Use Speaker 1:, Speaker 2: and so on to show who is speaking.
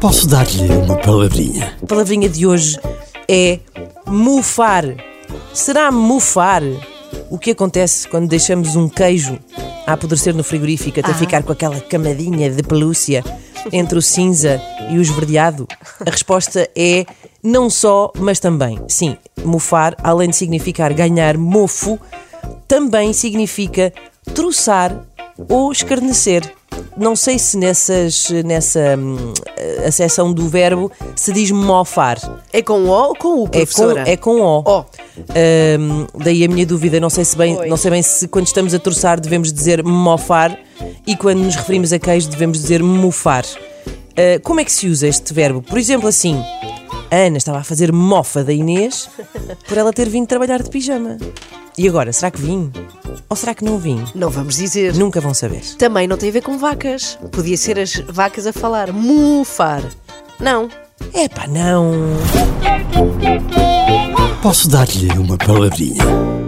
Speaker 1: Posso dar-lhe uma palavrinha?
Speaker 2: A palavrinha de hoje é mufar. Será mufar o que acontece quando deixamos um queijo a apodrecer no frigorífico até ficar com aquela camadinha de pelúcia entre o cinza e o esverdeado? A resposta é não só, mas também. Sim, mufar, além de significar ganhar mofo, também significa troçar ou escarnecer. Não sei se nessas, nessa hum, acessão do verbo se diz mofar.
Speaker 3: É com O ou com U,
Speaker 2: É com,
Speaker 3: professora?
Speaker 2: é com O.
Speaker 3: O.
Speaker 2: Hum, daí a minha dúvida, não sei se bem, não sei bem se quando estamos a troçar devemos dizer mofar e quando nos referimos a queijo devemos dizer mofar. Uh, como é que se usa este verbo? Por exemplo, assim, a Ana estava a fazer mofa da Inês por ela ter vindo trabalhar de pijama. E agora, será que vim? Ou será que não vim?
Speaker 3: Não vamos dizer.
Speaker 2: Nunca vão saber.
Speaker 3: Também não tem a ver com vacas. Podia ser as vacas a falar mufar. Não.
Speaker 2: Epá, não.
Speaker 1: Posso dar-lhe uma palavrinha?